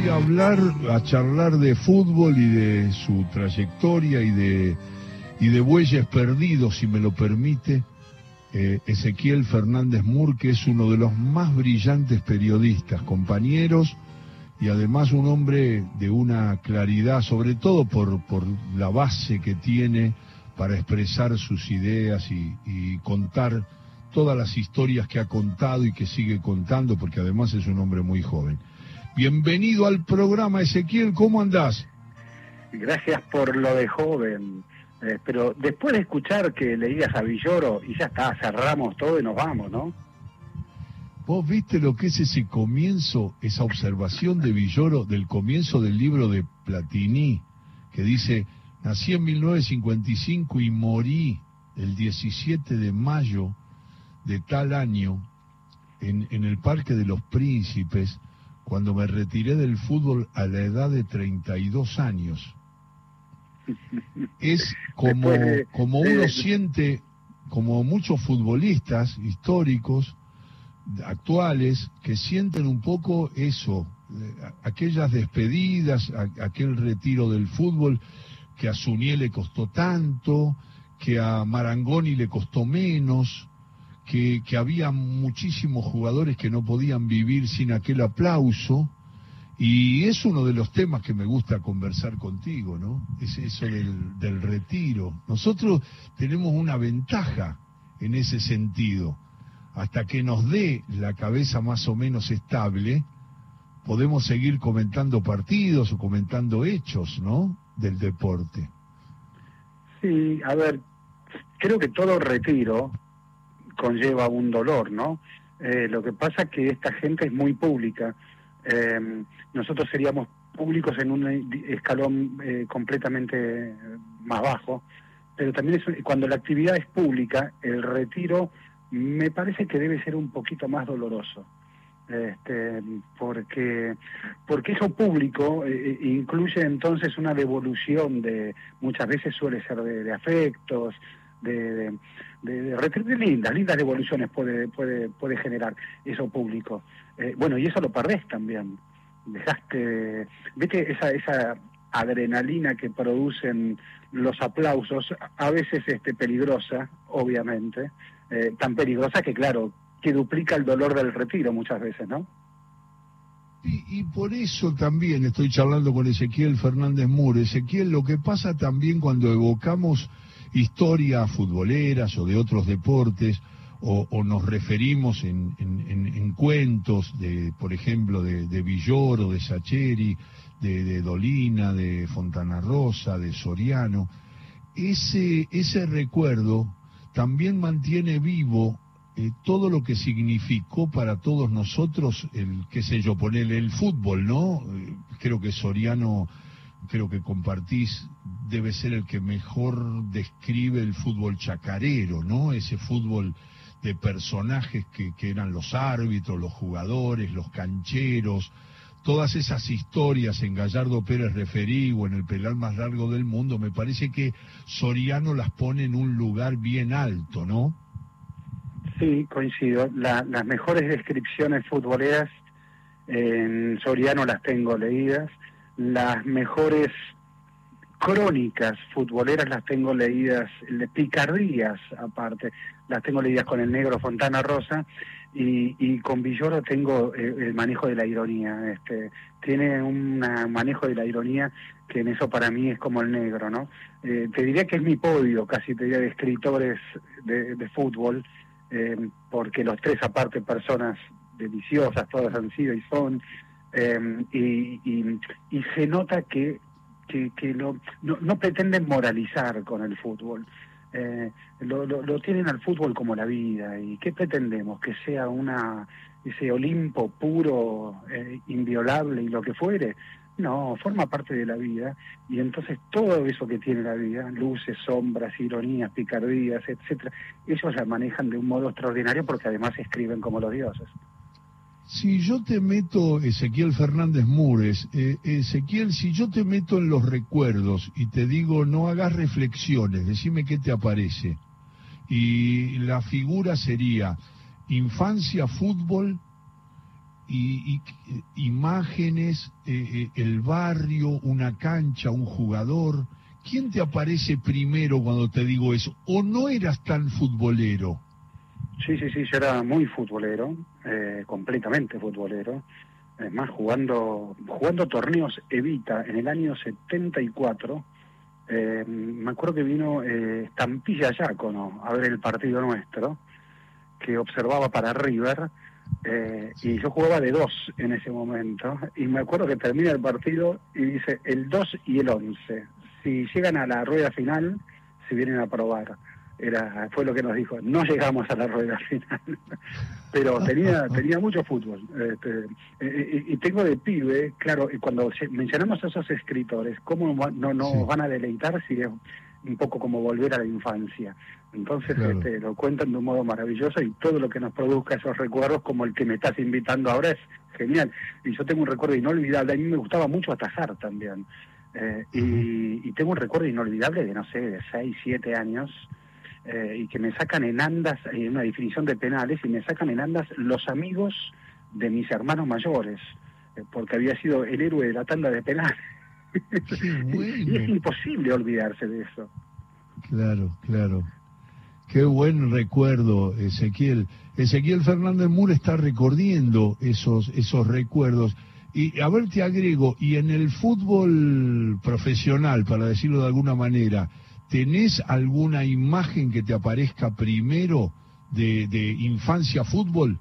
Voy a hablar, a charlar de fútbol y de su trayectoria y de, y de bueyes perdidos, si me lo permite. Eh, Ezequiel Fernández Mur, que es uno de los más brillantes periodistas, compañeros, y además un hombre de una claridad, sobre todo por, por la base que tiene para expresar sus ideas y, y contar todas las historias que ha contado y que sigue contando, porque además es un hombre muy joven. Bienvenido al programa, Ezequiel, ¿cómo andás? Gracias por lo de joven. Eh, pero después de escuchar que leías a Villoro y ya está, cerramos todo y nos vamos, ¿no? ¿Vos viste lo que es ese comienzo, esa observación de Villoro del comienzo del libro de Platini, que dice, nací en 1955 y morí el 17 de mayo de tal año en, en el Parque de los Príncipes, cuando me retiré del fútbol a la edad de 32 años. Es como, como uno siente, como muchos futbolistas históricos, actuales, que sienten un poco eso, aquellas despedidas, aquel retiro del fútbol que a Sunié le costó tanto, que a Marangoni le costó menos, que, había muchísimos jugadores que no podían vivir sin aquel aplauso. Y es uno de los temas que me gusta conversar contigo, ¿no? Es eso del, del retiro. Nosotros tenemos una ventaja en ese sentido. Hasta que nos dé la cabeza más o menos estable, podemos seguir comentando partidos o comentando hechos, ¿no? Del deporte. Sí, a ver, creo que todo retiro conlleva un dolor, ¿no? Eh, lo que pasa es que esta gente es muy pública. Eh, nosotros seríamos públicos en un escalón eh, completamente más bajo, pero también es, cuando la actividad es pública, el retiro me parece que debe ser un poquito más doloroso. Este, porque porque eso público eh, incluye entonces una devolución de muchas veces suele ser de afectos de, de, de, lindas, lindas devoluciones puede, puede, puede generar eso público. Eh, bueno, y eso lo perdés también. Dejaste, viste esa, esa adrenalina que producen los aplausos, a veces este, peligrosa, obviamente, eh, tan peligrosa que claro, que duplica el dolor del retiro muchas veces, ¿no? Y, y, por eso también estoy charlando con Ezequiel Fernández Mure. Ezequiel, lo que pasa también cuando evocamos historias futboleras o de otros deportes, o, nos referimos en, en, en, cuentos, de, por ejemplo, de, Villoro, de Sacheri, de, de, Dolina, de Fontana Rosa, de Soriano, ese, ese recuerdo también mantiene vivo eh, todo lo que significó para todos nosotros el, qué sé yo, ponerle el fútbol, ¿no? Eh, creo que Soriano creo que compartís, debe ser el que mejor describe el fútbol chacarero, ¿no? Ese fútbol de personajes que, que eran los árbitros, los jugadores, los cancheros, todas esas historias en Gallardo Pérez Referí o en el pelar más largo del mundo, me parece que Soriano las pone en un lugar bien alto, ¿no? Sí, coincido. La, las mejores descripciones futboleras en Soriano las tengo leídas las mejores crónicas futboleras las tengo leídas, picardías aparte, las tengo leídas con el negro Fontana Rosa y, y con Villoro tengo el, eh, el, manejo de la ironía. Este, tiene un manejo de la ironía que en eso para mí es como el negro, ¿no? Eh, te diría que es mi podio, casi te diría, de escritores de, de fútbol, eh, porque los tres aparte personas deliciosas, todas han sido y son, eh, y, y, se nota que, que, no, no, no, pretenden moralizar con el fútbol. Eh, lo, lo, lo, tienen al fútbol como la vida. ¿Y qué pretendemos? Que sea una ese Olimpo puro, eh, inviolable y lo que fuere. No, forma parte de la vida y entonces todo eso que tiene la vida, luces, sombras, ironías, picardías, etcétera, ellos la manejan de un modo extraordinario porque además escriben como los dioses. Si yo te meto, Ezequiel Fernández Mures, eh, Ezequiel, si yo te meto en los recuerdos y te digo no hagas reflexiones, decime qué te aparece. Y la figura sería infancia, fútbol y, imágenes, eh, el barrio, una cancha, un jugador. ¿Quién te aparece primero cuando te digo eso? ¿O no eras tan futbolero? Sí, sí, sí, yo era muy futbolero, completamente futbolero. Es más, jugando, jugando torneos Evita en el año 74, eh, me acuerdo que vino eh, Yacono a ver el partido nuestro, que observaba para River, eh, y yo jugaba de dos en ese momento, y me acuerdo que termina el partido y dice el 2 y el 11. Si llegan a la rueda final, se vienen a probar era fue lo que nos dijo no llegamos a la rueda final pero tenía tenía mucho fútbol este, y, tengo de pibe claro cuando mencionamos a esos escritores cómo no nos van a deleitar si es un poco como volver a la infancia entonces este, lo cuentan de un modo maravilloso y todo lo que nos produzca esos recuerdos como el que me estás invitando ahora es genial. Y yo tengo un recuerdo inolvidable a mí me gustaba mucho atajar también eh, y, y, tengo un recuerdo inolvidable de no sé de 6, 7 años eh, y que me sacan en andas, en una definición de penales, y me sacan en andas los amigos de mis hermanos mayores, eh, porque había sido el héroe de la tanda de penales. y es imposible olvidarse de eso. Claro, claro. Qué buen recuerdo, Ezequiel. Ezequiel Fernández Mur está recorriendo esos, esos recuerdos. Y a ver, te agrego, y en el fútbol profesional, para decirlo de alguna manera, ¿Tenés alguna imagen que te aparezca primero de, de infancia fútbol?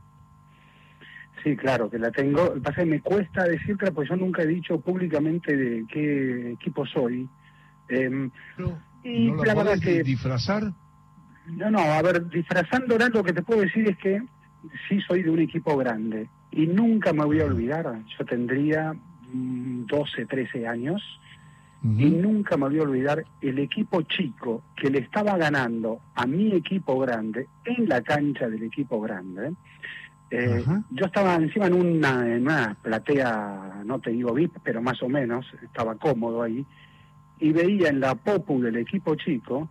Sí, claro que la tengo. Pasa que me cuesta decirte, pues yo nunca he dicho públicamente de qué equipo soy. Eh, y ¿no la, verdad que disfrazar? No, no, a ver, disfrazándola lo que te puedo decir es que sí soy de un equipo grande y nunca me voy a olvidar. Yo tendría 12, mm, 13 años y nunca me voy a olvidar el equipo chico que le estaba ganando a mi equipo grande en la cancha del equipo grande. Eh, yo estaba encima en una, en una platea, no te digo VIP, pero más o menos, estaba cómodo ahí, y veía en la popu del equipo chico,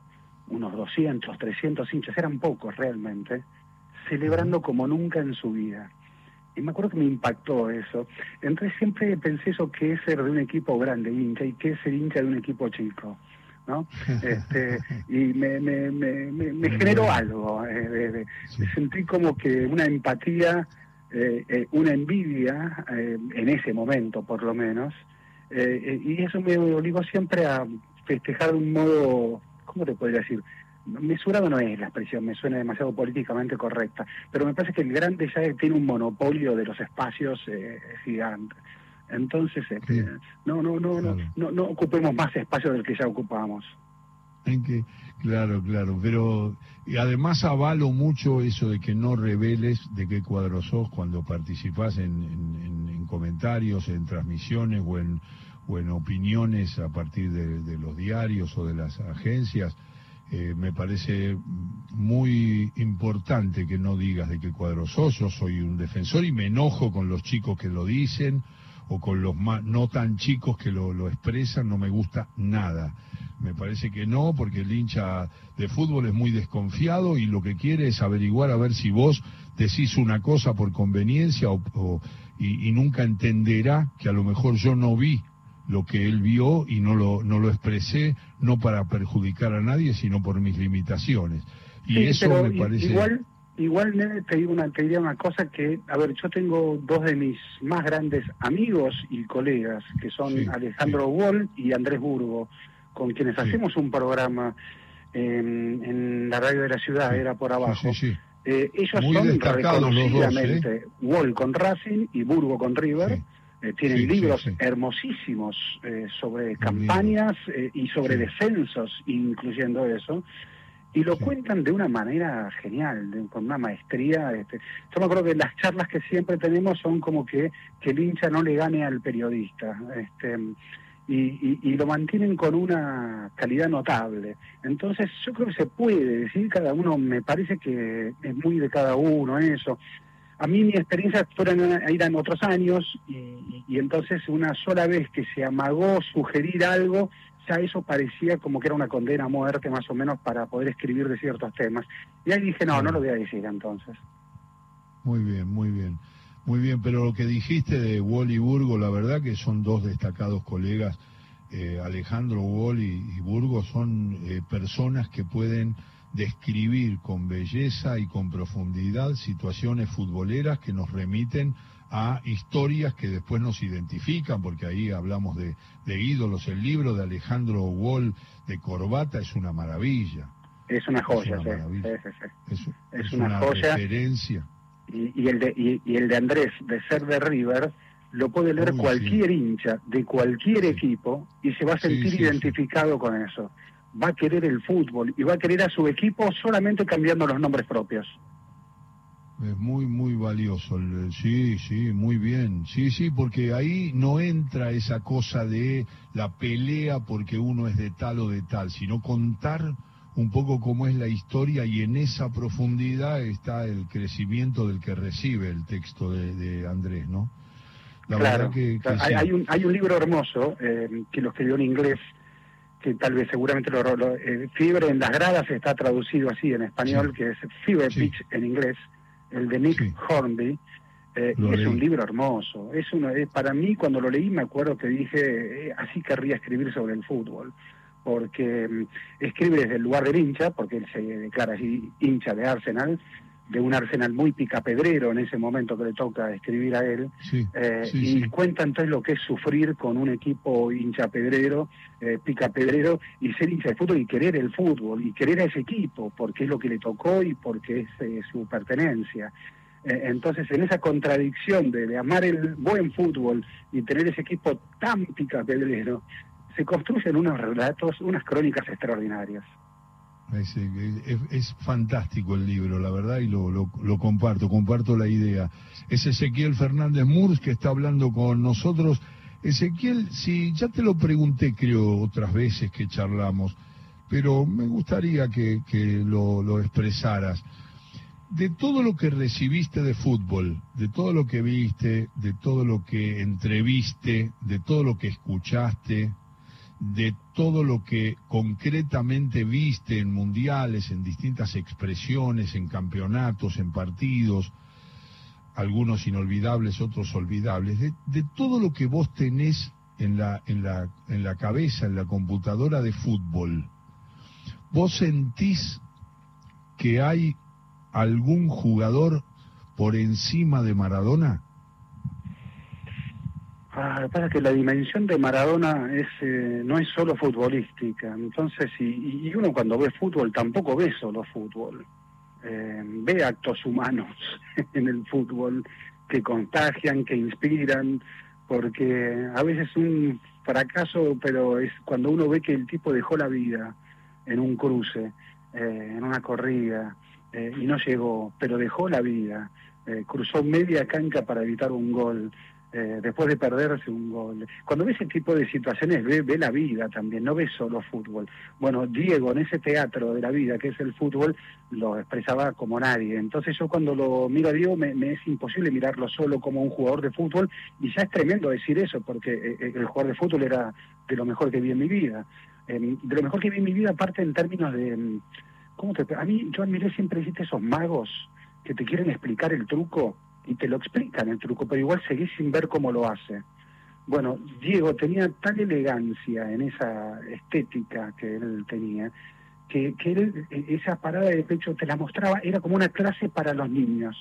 unos 200, 300 hinchas, eran pocos realmente, celebrando como nunca en su vida y me acuerdo que me impactó eso. Entonces siempre pensé eso, que es ser de un equipo grande hincha y que es ser hincha de un equipo chico. ¿no? Este, y me, me, me, me, generó algo, eh, sentí como que una empatía, eh, eh, una envidia, en ese momento por lo menos, y eso me obligó siempre a festejar de un modo, ¿cómo te podría decir? Mesurado no es la expresión, me suena demasiado políticamente correcta, pero me parece que el grande ya tiene un monopolio de los espacios eh, gigantes. Entonces, este, no, no, no, no, no, no ocupemos más espacio del que ya ocupamos. En que, claro, claro, pero y además avalo mucho eso de que no reveles de qué cuadro sos cuando participás en, en, comentarios, en transmisiones o en, o en opiniones a partir de los diarios o de las agencias eh, me parece muy importante que no digas de qué cuadro sos, yo soy un defensor y me enojo con los chicos que lo dicen o con los no tan chicos que lo, expresan, no me gusta nada. Me parece que no, porque el hincha de fútbol es muy desconfiado y lo que quiere es averiguar a ver si vos decís una cosa por conveniencia o, y nunca entenderá que a lo mejor yo no vi lo que él vio y no lo, no lo expresé, no para perjudicar a nadie, sino por mis limitaciones. Y eso me parece... Igual, igual te, digo una, te diría una cosa que, a ver, yo tengo dos de mis más grandes amigos y colegas, que son Alejandro Wall y Andrés Burgo, con quienes hacemos un programa en, la radio de la ciudad, era por abajo. Eh, ellos son reconocidamente ¿eh? Wall con Racing y Burgo con River eh, tienen libros hermosísimos eh, sobre campañas eh, y sobre descensos, incluyendo eso, y lo cuentan de una manera genial, con una maestría. Este. Yo me acuerdo que las charlas que siempre tenemos son como que, que el hincha no le gane al periodista. Este, y, y, lo mantienen con una calidad notable. Entonces yo creo que se puede decir, cada uno me parece que es muy de cada uno eso. A mí mi experiencia fueron eran otros años y, entonces una sola vez que se amagó sugerir algo, ya eso parecía como que era una condena a muerte más o menos para poder escribir de ciertos temas. Y ahí dije, no, no lo voy a decir entonces. Muy bien, muy bien. Muy bien, pero lo que dijiste de Wall y Burgo, la verdad que son dos destacados colegas. Eh, Alejandro Wall y, Burgo son eh, personas que pueden describir con belleza y con profundidad situaciones futboleras que nos remiten a historias que después nos identifican, porque ahí hablamos de, ídolos. El libro de Alejandro Wall de Corbata es una maravilla. Es una joya, es una, joya. Referencia. Y, el de, y, el de Andrés, de ser de River, lo puede leer cualquier hincha de cualquier equipo y se va a sentir identificado con eso. Va a querer el fútbol y va a querer a su equipo solamente cambiando los nombres propios. Es muy, muy valioso. Sí, sí, muy bien. Sí, sí, porque ahí no entra esa cosa de la pelea porque uno es de tal o de tal, sino contar un poco cómo es la historia y en esa profundidad está el crecimiento del que recibe el texto de, Andrés, ¿no? La claro, que, hay, un, hay un libro hermoso eh, que lo escribió en inglés, que tal vez seguramente lo, lo eh, Fiebre en las gradas está traducido así en español, que es Fever Pitch en inglés el de Nick Hornby, eh, es un libro hermoso. Es uno, para mí, cuando lo leí, me acuerdo que dije, eh, así querría escribir sobre el fútbol, porque mm, escribe desde el lugar del hincha, porque él se declara así hincha de Arsenal, de un Arsenal muy picapedrero en ese momento que le toca escribir a él, eh, y cuenta entonces lo que es sufrir con un equipo hincha pedrero, eh, picapedrero, y ser hincha de fútbol y querer el fútbol, y querer a ese equipo, porque es lo que le tocó y porque es eh, su pertenencia. entonces, en esa contradicción de, de, amar el buen fútbol y tener ese equipo tan picapedrero, se construyen unos relatos, unas crónicas extraordinarias. Es, fantástico el libro, la verdad, y lo, comparto, comparto la idea. Es Ezequiel Fernández Murs que está hablando con nosotros. Ezequiel, si ya te lo pregunté, creo, otras veces que charlamos, pero me gustaría que, lo expresaras. De todo lo que recibiste de fútbol, de todo lo que viste, de todo lo que entreviste, de todo lo que escuchaste, de todo lo que concretamente viste en mundiales, en distintas expresiones, en campeonatos, en partidos, algunos inolvidables, otros olvidables, de, todo lo que vos tenés en la, en, la, en la cabeza, en la computadora de fútbol, ¿vos sentís que hay algún jugador por encima de Maradona? Ah, pasa que la dimensión de Maradona es eh, no es solo futbolística. Entonces, y, uno cuando ve fútbol tampoco ve solo fútbol. Eh, ve actos humanos en el fútbol que contagian, que inspiran, porque a veces un fracaso, pero es cuando uno ve que el tipo dejó la vida en un cruce, eh, en una corrida, y no llegó, pero dejó la vida, cruzó media cancha para evitar un gol. Eh, después de perderse un gol. Cuando ves ese tipo de situaciones, ve, la vida también, no ves solo fútbol. Bueno, Diego en ese teatro de la vida que es el fútbol, lo expresaba como nadie. Entonces yo cuando lo miro a Diego me, es imposible mirarlo solo como un jugador de fútbol y ya es tremendo decir eso, porque eh, eh, el jugador de fútbol era de lo mejor que vi en mi vida. Em, de lo mejor que vi en mi vida, aparte en términos de... Em, ¿cómo te, a mí, yo admiré siempre, esos magos que te quieren explicar el truco y te lo explican el truco, pero igual seguís sin ver cómo lo hace. Bueno, Diego tenía tal elegancia en esa estética que él tenía, que, que él, e, esa parada de pecho te la mostraba, era como una clase para los niños.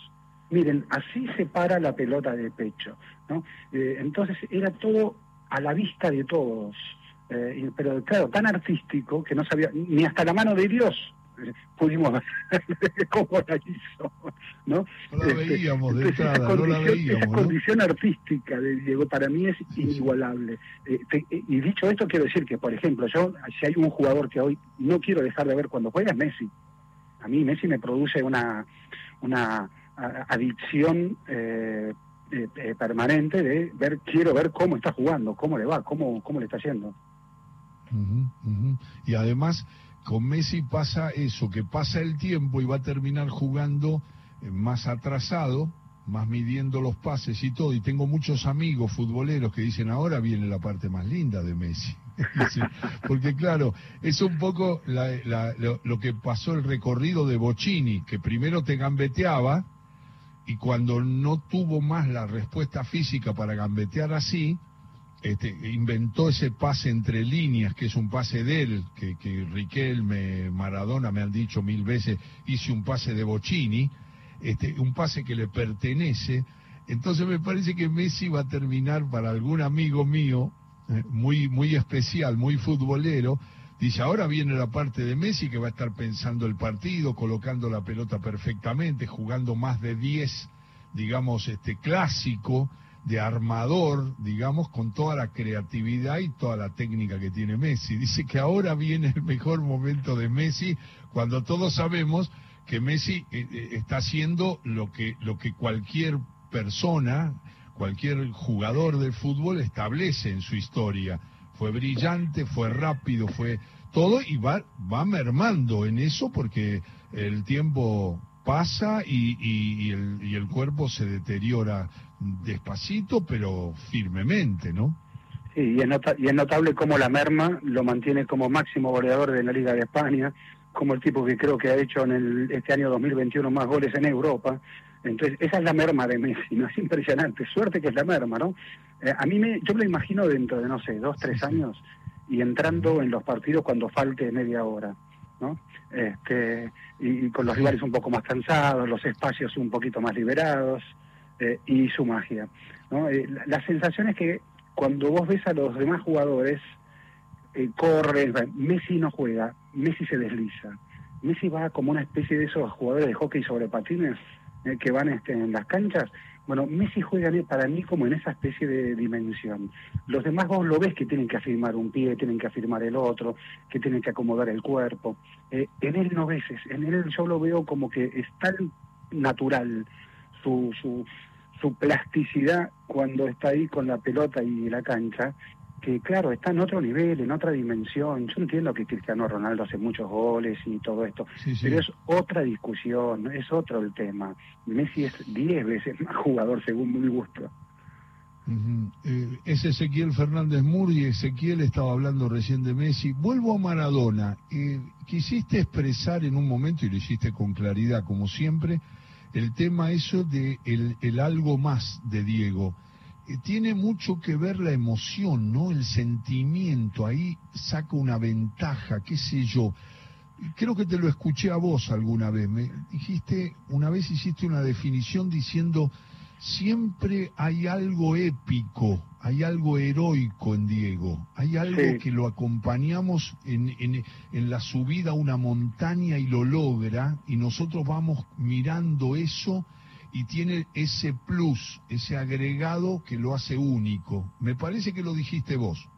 Miren, así se para la pelota de pecho, ¿no? Eh, entonces era todo a la vista de todos, eh, pero claro, tan artístico que no sabía, ni hasta la mano de Dios pudimos ver cómo la hizo, ¿no? No la este, veíamos de entrada, no la veíamos. Esa condición artística de Diego para mí es inigualable. Eh, eh, y dicho esto, quiero decir que, por ejemplo, yo, si hay un jugador que hoy no quiero dejar de ver cuando juega, es Messi. A mí Messi me produce una, una adicción eh, permanente de ver, quiero ver cómo está jugando, cómo le va, cómo, cómo le está haciendo. Y además con Messi pasa eso, que pasa el tiempo y va a terminar jugando eh, más atrasado, más midiendo los pases y todo. Y tengo muchos amigos futboleros que dicen, ahora viene la parte más linda de Messi. Porque claro, es un poco lo, que pasó el recorrido de Bocini, que primero te gambeteaba y cuando no tuvo más la respuesta física para gambetear así, este, inventó ese pase entre líneas, que es un pase de él, que, que Riquelme, Maradona me han dicho mil veces, hice un pase de Bocini, este, un pase que le pertenece. Entonces me parece que Messi va a terminar para algún amigo mío, eh, muy, muy especial, muy futbolero, Dice, ahora viene la parte de Messi que va a estar pensando el partido, colocando la pelota perfectamente, jugando más de 10, digamos, este clásico de armador, digamos, con toda la creatividad y toda la técnica que tiene Messi. Dice que ahora viene el mejor momento de Messi, cuando todos sabemos que Messi eh, eh, está haciendo lo que, lo que cualquier persona, cualquier jugador de fútbol establece en su historia fue brillante, fue rápido, fue todo y va, va mermando en eso porque el tiempo pasa y, y, el, y el cuerpo se deteriora despacito pero firmemente, ¿no? Sí, y es, y es notable cómo la merma lo mantiene como máximo goleador de la Liga de España, como el tipo que creo que ha hecho en el, este año 2021 más goles en Europa. Entonces, esa es la merma de Messi, ¿no? Es impresionante. Suerte que es la merma, ¿no? Eh, a mí me, yo me lo imagino dentro de, no sé, dos, tres años y entrando en los partidos cuando falte media hora, ¿no? Este, y, con los rivales un poco más cansados, los espacios un poquito más liberados eh, y su magia, ¿no? Eh, la, sensación es que cuando vos ves a los demás jugadores, corre, Messi no juega, Messi se desliza. Messi va como una especie de esos jugadores de hockey sobre patines que van este, en las canchas bueno, Messi juega para mí como en esa especie de dimensión. Los demás vos lo ves que tienen que afirmar un pie, tienen que afirmar el otro, que tienen que acomodar el cuerpo. Eh, en él no ves, en él yo lo veo como que es tan natural su, su, su plasticidad cuando está ahí con la pelota y la cancha, que claro, está en otro nivel, en otra dimensión. Yo entiendo que Cristiano Ronaldo hace muchos goles y todo esto, pero es otra discusión, es otro el tema. Messi es diez veces más jugador según mi gusto. Eh, es Ezequiel Fernández Murri, Ezequiel estaba hablando recién de Messi. Vuelvo a Maradona. Eh, quisiste expresar en un momento, y lo hiciste con claridad como siempre, el tema eso de el algo más de Diego. Eh, tiene mucho que ver la emoción, ¿no? El sentimiento, ahí saca una ventaja, qué sé yo. Creo que te lo escuché a vos alguna vez. Me dijiste, una vez hiciste una definición diciendo, siempre hay algo épico, hay algo heroico en Diego, hay algo que lo acompañamos en, en, en la subida a una montaña y lo logra, y nosotros vamos mirando eso y tiene ese plus, ese agregado que lo hace único. Me parece que lo dijiste vos.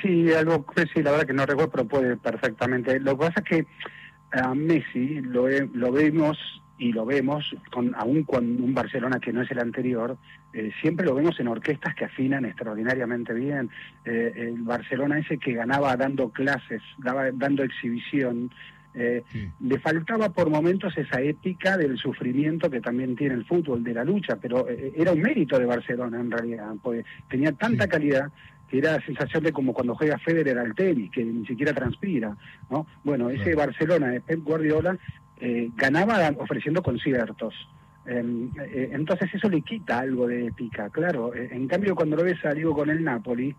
Sí, algo, sí, la verdad que no recuerdo, pero puede perfectamente. Lo que pasa es que a Messi lo, lo vemos y lo vemos, con, aún con un Barcelona que no es el anterior, eh, siempre lo vemos en orquestas que afinan extraordinariamente bien. Eh, el Barcelona ese que ganaba dando clases, daba, dando exhibición, eh, le faltaba por momentos esa ética del sufrimiento que también tiene el fútbol, de la lucha, pero eh, era un mérito de Barcelona en realidad, porque tenía tanta calidad que era la sensación de como cuando juega Federer al tenis, que ni siquiera transpira, ¿no? Bueno, ese Barcelona de Pep Guardiola eh, ganaba ofreciendo conciertos. Em, entonces eso le quita algo de épica, claro. en cambio, cuando lo ves salió con el Napoli,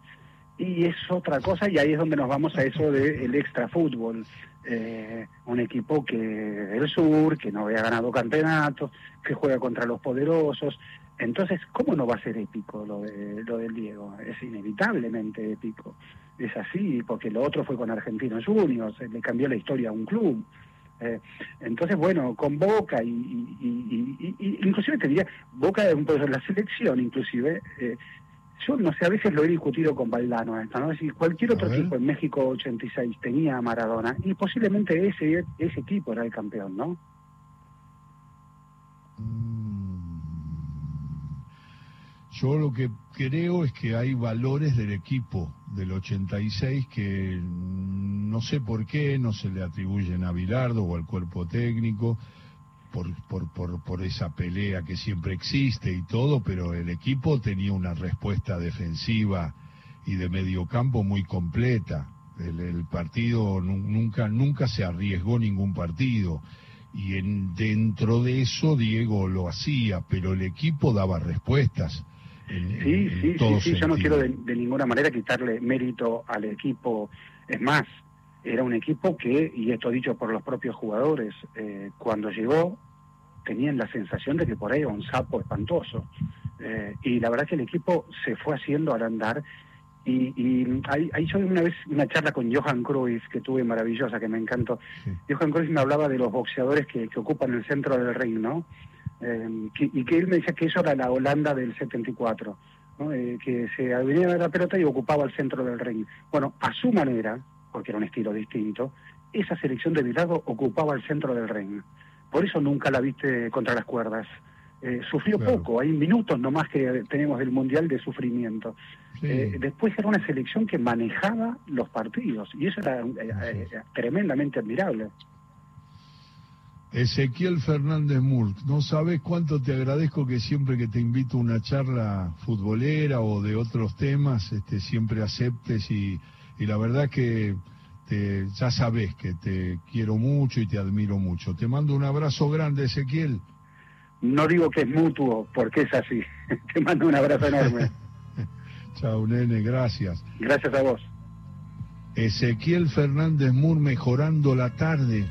y es otra cosa, y ahí es donde nos vamos a eso del extra fútbol. Eh, un equipo que del sur, que no había ganado campeonatos, que juega contra los poderosos. Entonces, ¿cómo no va a ser épico lo, de, lo del Diego? Es inevitablemente épico. Es así, porque lo otro fue con Argentinos Juniors, le cambió la historia a un club. Eh, entonces, bueno, con Boca y, y, inclusive te diría, Boca, la selección inclusive, eh, yo no sé, a veces lo he discutido con Valdano esto, ¿no? Si cualquier otro equipo en México 86 tenía a Maradona, y posiblemente ese, ese equipo era el campeón, ¿no? Mm. Yo lo que creo es que hay valores del equipo del 86 que no sé por qué no se le atribuyen a Bilardo o al cuerpo técnico por, por, por, por, esa pelea que siempre existe y todo, pero el equipo tenía una respuesta defensiva y de medio campo muy completa. El, partido nunca, nunca se arriesgó ningún partido. y en, dentro de eso Diego lo hacía, pero el equipo daba respuestas. sí, sí, sí, sí, yo no quiero de, ninguna manera quitarle mérito al equipo. Es más, era un equipo que, y esto dicho por los propios jugadores, eh, cuando llegó tenían la sensación de que por ahí era un sapo espantoso. Eh, y la verdad que el equipo se fue haciendo al andar y, y ahí, ahí, yo una vez una charla con Johan Cruyff que tuve maravillosa, que me encantó. Johan Cruyff me hablaba de los boxeadores que, que ocupan el centro del ring, ¿no? Eh, y que él me decía que eso era la Holanda del 74, ¿no? Eh, que se venía de la pelota y ocupaba el centro del ring. Bueno, a su manera, porque era un estilo distinto, esa selección de Vilado ocupaba el centro del ring. Por eso nunca la viste contra las cuerdas. Eh, sufrió poco, hay minutos nomás que tenemos del Mundial de sufrimiento. Eh, después era una selección que manejaba los partidos y eso era eh, tremendamente admirable. Ezequiel Fernández Murk, no sabes cuánto te agradezco que siempre que te invito a una charla futbolera o de otros temas, este, siempre aceptes y, y la verdad que te, ya sabes que te quiero mucho y te admiro mucho. Te mando un abrazo grande, Ezequiel. No digo que es mutuo, porque es así. Te mando un abrazo enorme. Chao, nene, gracias. Gracias a vos. Ezequiel Fernández Mur mejorando la tarde.